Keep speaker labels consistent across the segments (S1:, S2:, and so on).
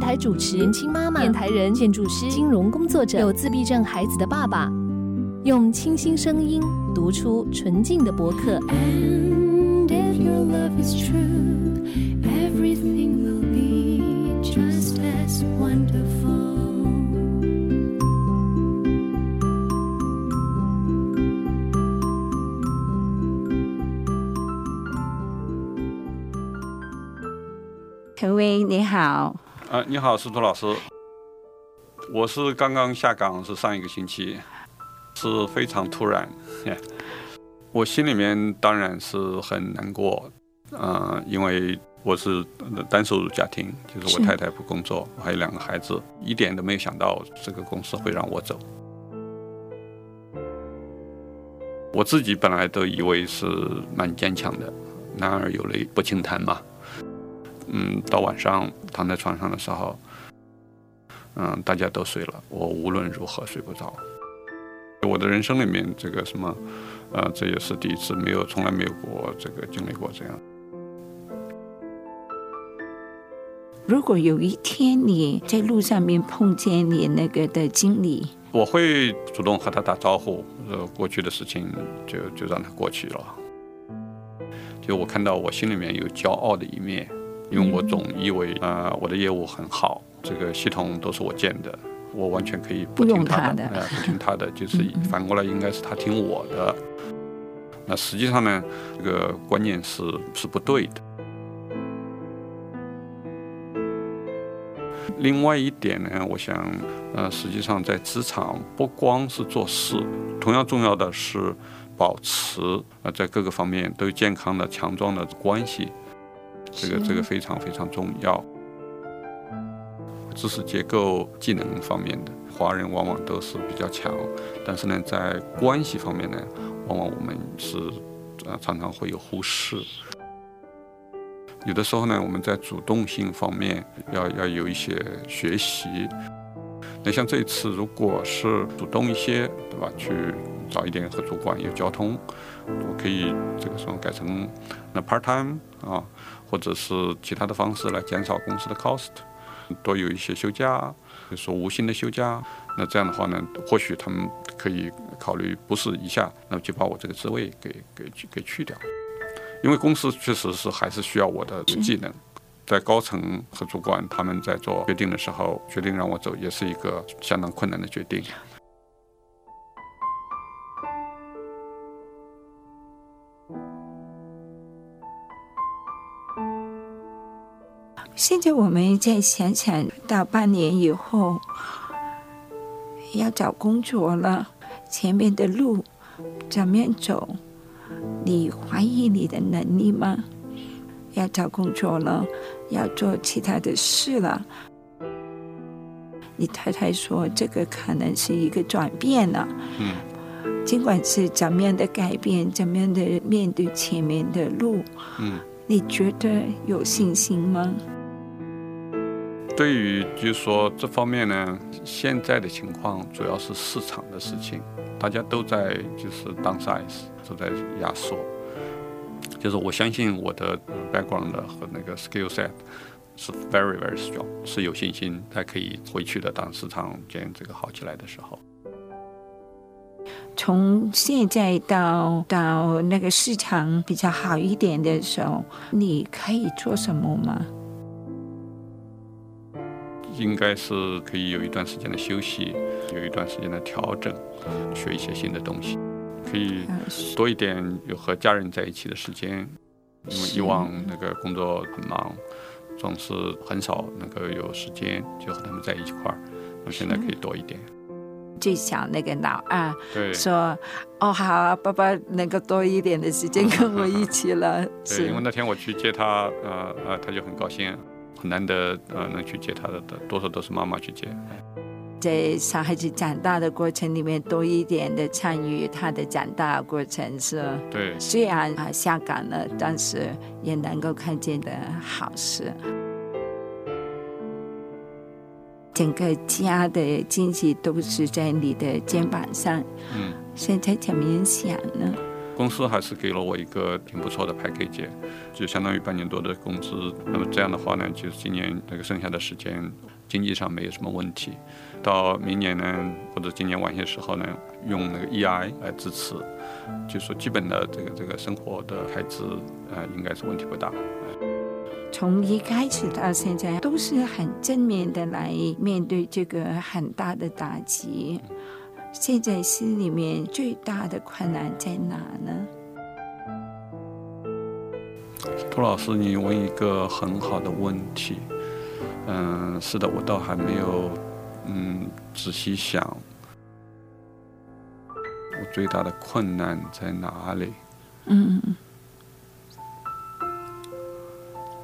S1: 台主持、年轻妈妈、电台人、建筑师、金融工作者、有自闭症孩子的爸爸，用清新声音读出纯净的博客。
S2: And if your love is true, everything will be just as wonderful.
S3: 陈威你好，
S4: 啊，你好，司徒老师，我是刚刚下岗，是上一个星期，是非常突然，我心里面当然是很难过，呃，因为我是单收入家庭，就是我太太不工作，我还有两个孩子，一点都没有想到这个公司会让我走。我自己本来都以为是蛮坚强的，男儿有泪不轻弹嘛。嗯，到晚上躺在床上的时候，嗯，大家都睡了，我无论如何睡不着。我的人生里面，这个什么，呃，这也是第一次，没有，从来没有过这个经历过这样。
S3: 如果有一天你在路上面碰见你那个的经理，
S4: 我会主动和他打招呼，呃，过去的事情就就让它过去了。就我看到我心里面有骄傲的一面，因为我总以为呃我的业务很好，这个系统都是我建的，我完全可以不听他
S3: 他的
S4: 呃，不听他的，就是反过来应该是他听我的。那实际上呢，这个观念是是不对的。另外一点呢，我想，呃，实际上在职场不光是做事，同样重要的是保持呃在各个方面都有健康的、强壮的关系，这个这个非常非常重要。知识结构、技能方面的，华人往往都是比较强，但是呢，在关系方面呢，往往我们是呃常常会有忽视。有的时候呢，我们在主动性方面要要有一些学习。那像这一次，如果是主动一些，对吧？去找一点合作管，有交通，我可以这个什么改成那 part time 啊，或者是其他的方式来减少公司的 cost，多有一些休假，比如说无薪的休假。那这样的话呢，或许他们可以考虑不是一下，那么就把我这个职位给给给去掉。因为公司确实是还是需要我的技能，在高层和主管他们在做决定的时候，决定让我走，也是一个相当困难的决定。
S3: 现在我们再想想到半年以后要找工作了，前面的路怎么样走？你怀疑你的能力吗？要找工作了，要做其他的事了。你太太说这个可能是一个转变了，
S4: 嗯，
S3: 尽管是怎么样的改变，怎么样的面对前面的路，
S4: 嗯，
S3: 你觉得有信心吗？
S4: 对于就是说这方面呢，现在的情况主要是市场的事情，大家都在就是 downsize，都在压缩。就是我相信我的 background 和那个 skill set 是 very very strong，是有信心才可以回去的。当市场见这个好起来的时候，
S3: 从现在到到那个市场比较好一点的时候，你可以做什么吗？
S4: 应该是可以有一段时间的休息，有一段时间的调整，学一些新的东西，可以
S3: 呃
S4: 多一点有和家人在一起的时间，因为以往那个工作很忙，总是很少能够有时间就和他们在一块儿。那现在可以多一点。
S3: 最想那个老二
S4: 对，
S3: 说：“哦，好啊，爸爸能够多一点的时间跟我一起了。”
S4: 对，因为那天我去接他，呃呃，他就很高兴，很难得呃能去接他的，多少都是妈妈去接。
S3: 在小孩子长大的过程里面，多一点的参与他的长大过程是。
S4: 对，
S3: 虽然啊下岗了，但是也能够看见的好事。整个家的经济都是在你的肩膀上，
S4: 嗯，
S3: 现在怎么想呢？
S4: 公司还是给了我一个挺不错的 package，就相当于半年多的工资。那么这样的话呢，就是今年那个剩下的时间，经济上没有什么问题。到明年呢，或者今年晚些时候呢，用那个 EI 来支持，就说基本的这个这个生活的开支，呃，应该是问题不大。
S3: 从一开始到现在，都是很正面的来面对这个很大的打击。现在心里面最大的困难在哪呢？
S4: 涂老师，你问一个很好的问题。嗯，是的，我倒还没有嗯仔细想，我最大的困难在哪里？
S3: 嗯。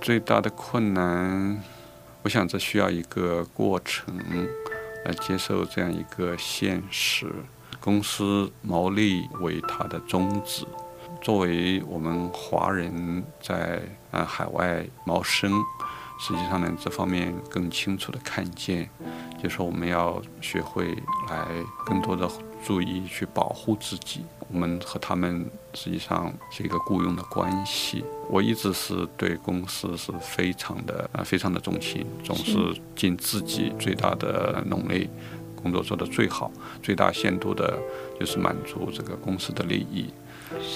S4: 最大的困难，我想这需要一个过程来接受这样一个现实。公司毛利为它的宗旨，作为我们华人在呃海外谋生，实际上呢这方面更清楚的看见，就说我们要学会来更多的注意去保护自己。我们和他们实际上是一个雇佣的关系。我一直是对公司是非常的啊，非常的忠心，总是尽自己最大的努力，工作做得最好，最大限度的，就是满足这个公司的利益。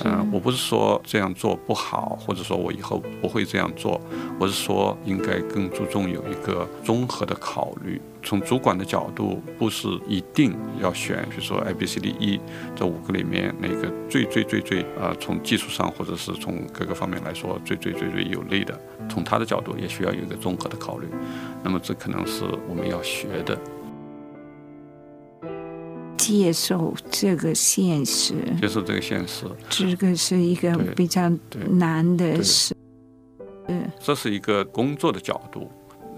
S4: 嗯，我不是说这样做不好，或者说我以后不会这样做，我是说应该更注重有一个综合的考虑。从主管的角度，不是一定要选，比如说 A、B、C、D、E 这五个里面哪个最最最最啊，从技术上或者是从各个方面来说最最最最有利的。从他的角度，也需要有一个综合的考虑。那么这可能是我们要学的。
S3: 接受这个现实，
S4: 接受这个现实，
S3: 这个是一个比较难的事。
S4: 嗯，这是一个工作的角度。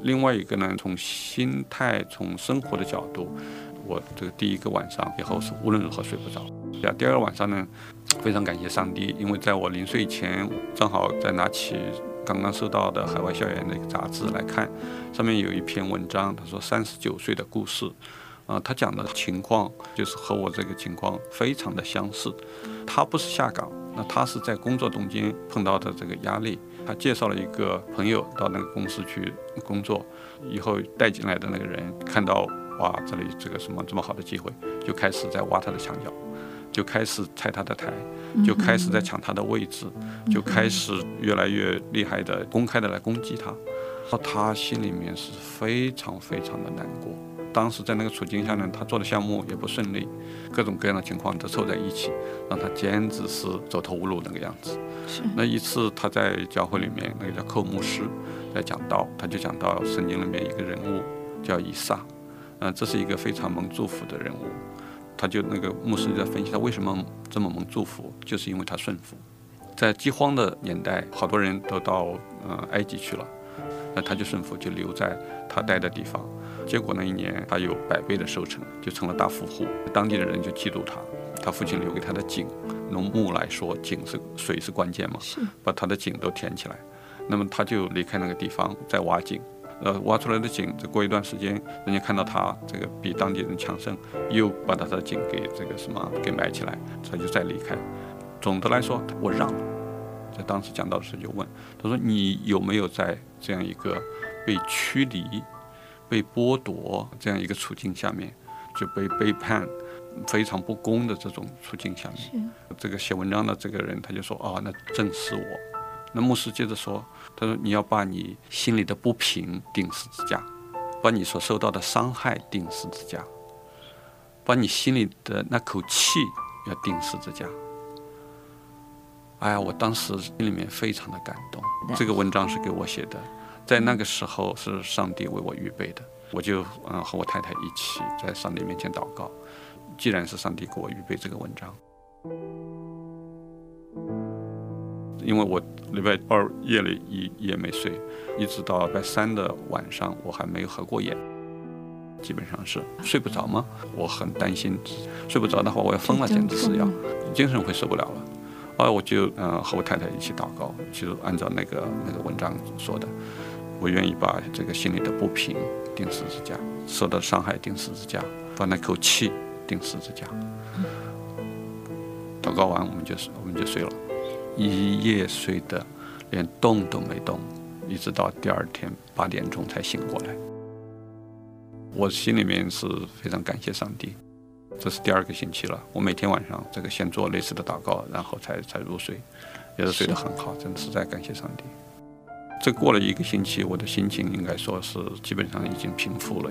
S4: 另外一个呢，从心态、从生活的角度，我这个第一个晚上以后是无论如何睡不着。呀，第二个晚上呢，非常感谢上帝，因为在我临睡前，正好在拿起刚刚收到的海外校园的一个杂志来看，上面有一篇文章，他说三十九岁的故事。啊，他讲的情况就是和我这个情况非常的相似。他不是下岗，那他是在工作中间碰到的这个压力。他介绍了一个朋友到那个公司去工作，以后带进来的那个人看到哇，这里这个什么这么好的机会，就开始在挖他的墙角，就开始拆他的台，就开始在抢他的位置，就开始越来越厉害的公开的来攻击他。他心里面是非常非常的难过。当时在那个处境下呢，他做的项目也不顺利，各种各样的情况都凑在一起，让他简直是走投无路那个样子。
S3: 是。
S4: 那一次他在教会里面，那个叫寇牧师在讲道，他就讲到圣经里面一个人物叫以撒，嗯，这是一个非常蒙祝福的人物。他就那个牧师在分析他为什么这么蒙祝福，就是因为他顺服。在饥荒的年代，好多人都到呃埃及去了，那他就顺服，就留在他待的地方。结果那一年他有百倍的收成，就成了大富户。当地的人就嫉妒他。他父亲留给他的井，农牧来说，井是水是关键嘛，把他的井都填起来。那么他就离开那个地方，再挖井。呃，挖出来的井，再过一段时间，人家看到他这个比当地人强盛，又把他的井给这个什么给埋起来，他就再离开。总的来说，我让。在当时讲到的时候就问他说：“你有没有在这样一个被驱离？”被剥夺这样一个处境下面，就被背叛，非常不公的这种处境下面，这个写文章的这个人他就说啊，那正是我。那牧师接着说，他说你要把你心里的不平钉十字架，把你所受到的伤害钉十字架，把你心里的那口气要钉十字架。哎呀，我当时心里面非常的感动。这个文章是给我写的。在那个时候是上帝为我预备的，我就嗯和我太太一起在上帝面前祷告。既然是上帝给我预备这个文章，因为我礼拜二夜里一夜没睡，一直到礼拜三的晚上我还没有合过眼，基本上是睡不着吗？我很担心，睡不着的话我要疯了，简直是要精神会受不了了。后来我就嗯、和我太太一起祷告，其实按照那个那个文章说的，我愿意把这个心里的不平钉十字架，受到伤害钉十字架，把那口气钉十字架。祷告完我们就我们就睡了，一夜睡得连动都没动，一直到第二天八点钟才醒过来。我心里面是非常感谢上帝。这是第二个星期了，我每天晚上这个先做类似的祷告，然后才才入睡，也是睡得很好，真的是在感谢上帝。这过了一个星期，我的心情应该说是基本上已经平复了。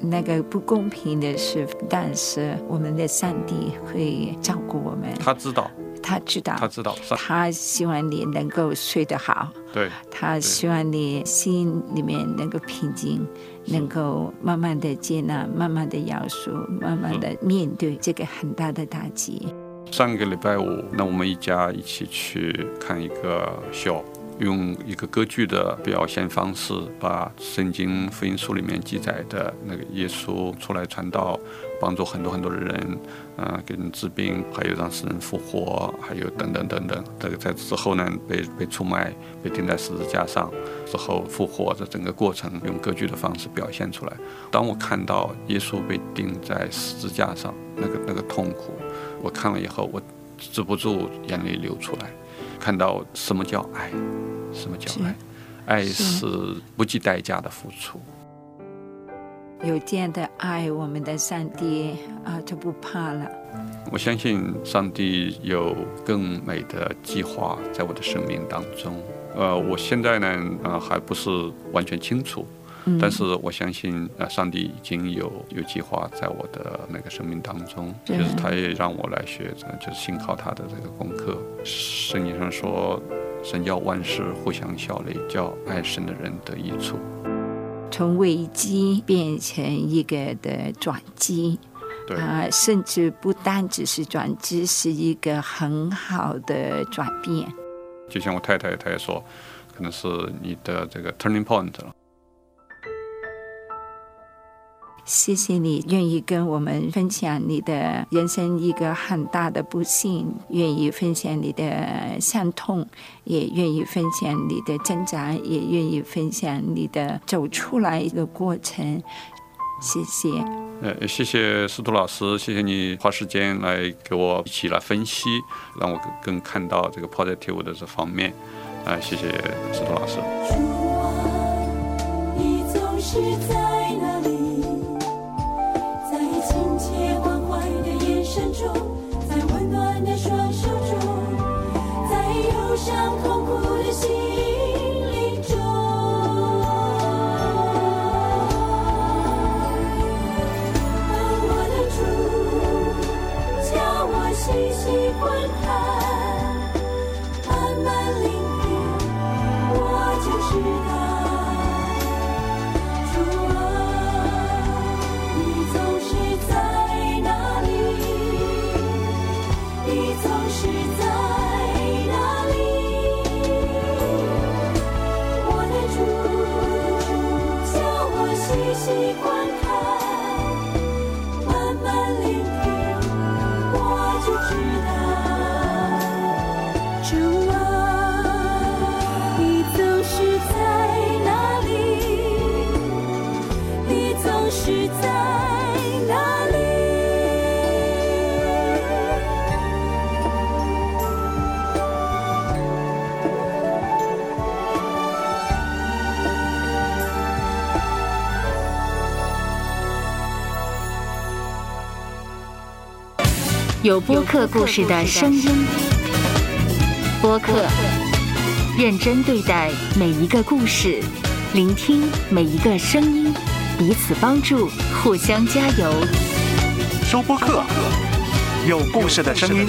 S3: 那个不公平的是，但是我们的上帝会照顾我们，
S4: 他知道，
S3: 他知道，
S4: 他知道，
S3: 他希望你能够睡得好，
S4: 对。
S3: 他希望你心里面能够平静，能够慢慢的接纳，慢慢的饶恕，慢慢的面对这个很大的打击。
S4: 上个礼拜五，那我们一家一起去看一个秀，用一个歌剧的表现方式，把圣经福音书里面记载的那个耶稣出来传道，帮助很多很多的人，呃，给人治病，还有让死人复活，还有等等等等。这个在之后呢，被被出卖，被钉在十字架上，之后复活的整个过程，用歌剧的方式表现出来。当我看到耶稣被钉在十字架上，那个那个痛苦，我看了以后，我止不住眼泪流出来。看到什么叫爱，什么叫爱？爱是不计代价的付出。
S3: 有这样的爱，我们的上帝啊就不怕了。
S4: 我相信上帝有更美的计划在我的生命当中。呃，我现在呢，呃，还不是完全清楚，但是我相信，呃，上帝已经有有计划在我的那个生命当中，就是他也让我来学，呃就是信靠他的这个功课。圣经上说，神叫万事互相效力，叫爱神的人得益处。
S3: 从危机变成一个的转机，
S4: 对，
S3: 啊，甚至不单只是转机，是一个很好的转变。
S4: 就像我太太，她也说，可能是你的这个 turning point 了。
S3: 谢谢你愿意跟我们分享你的人生一个很大的不幸，愿意分享你的伤痛，也愿意分享你的挣扎，也愿意分享你的走出来的过程。谢谢。
S4: 呃，谢谢司徒老师，谢谢你花时间来给我一起来分析，让我更更看到这个 positive 的这方面。啊、谢谢司徒老师。
S2: 主啊，你总是在
S5: 有播客故事的声音，播客认真对待每一个故事，聆听每一个声音，彼此帮助，互相加油。
S6: 收播客，有故事的声音。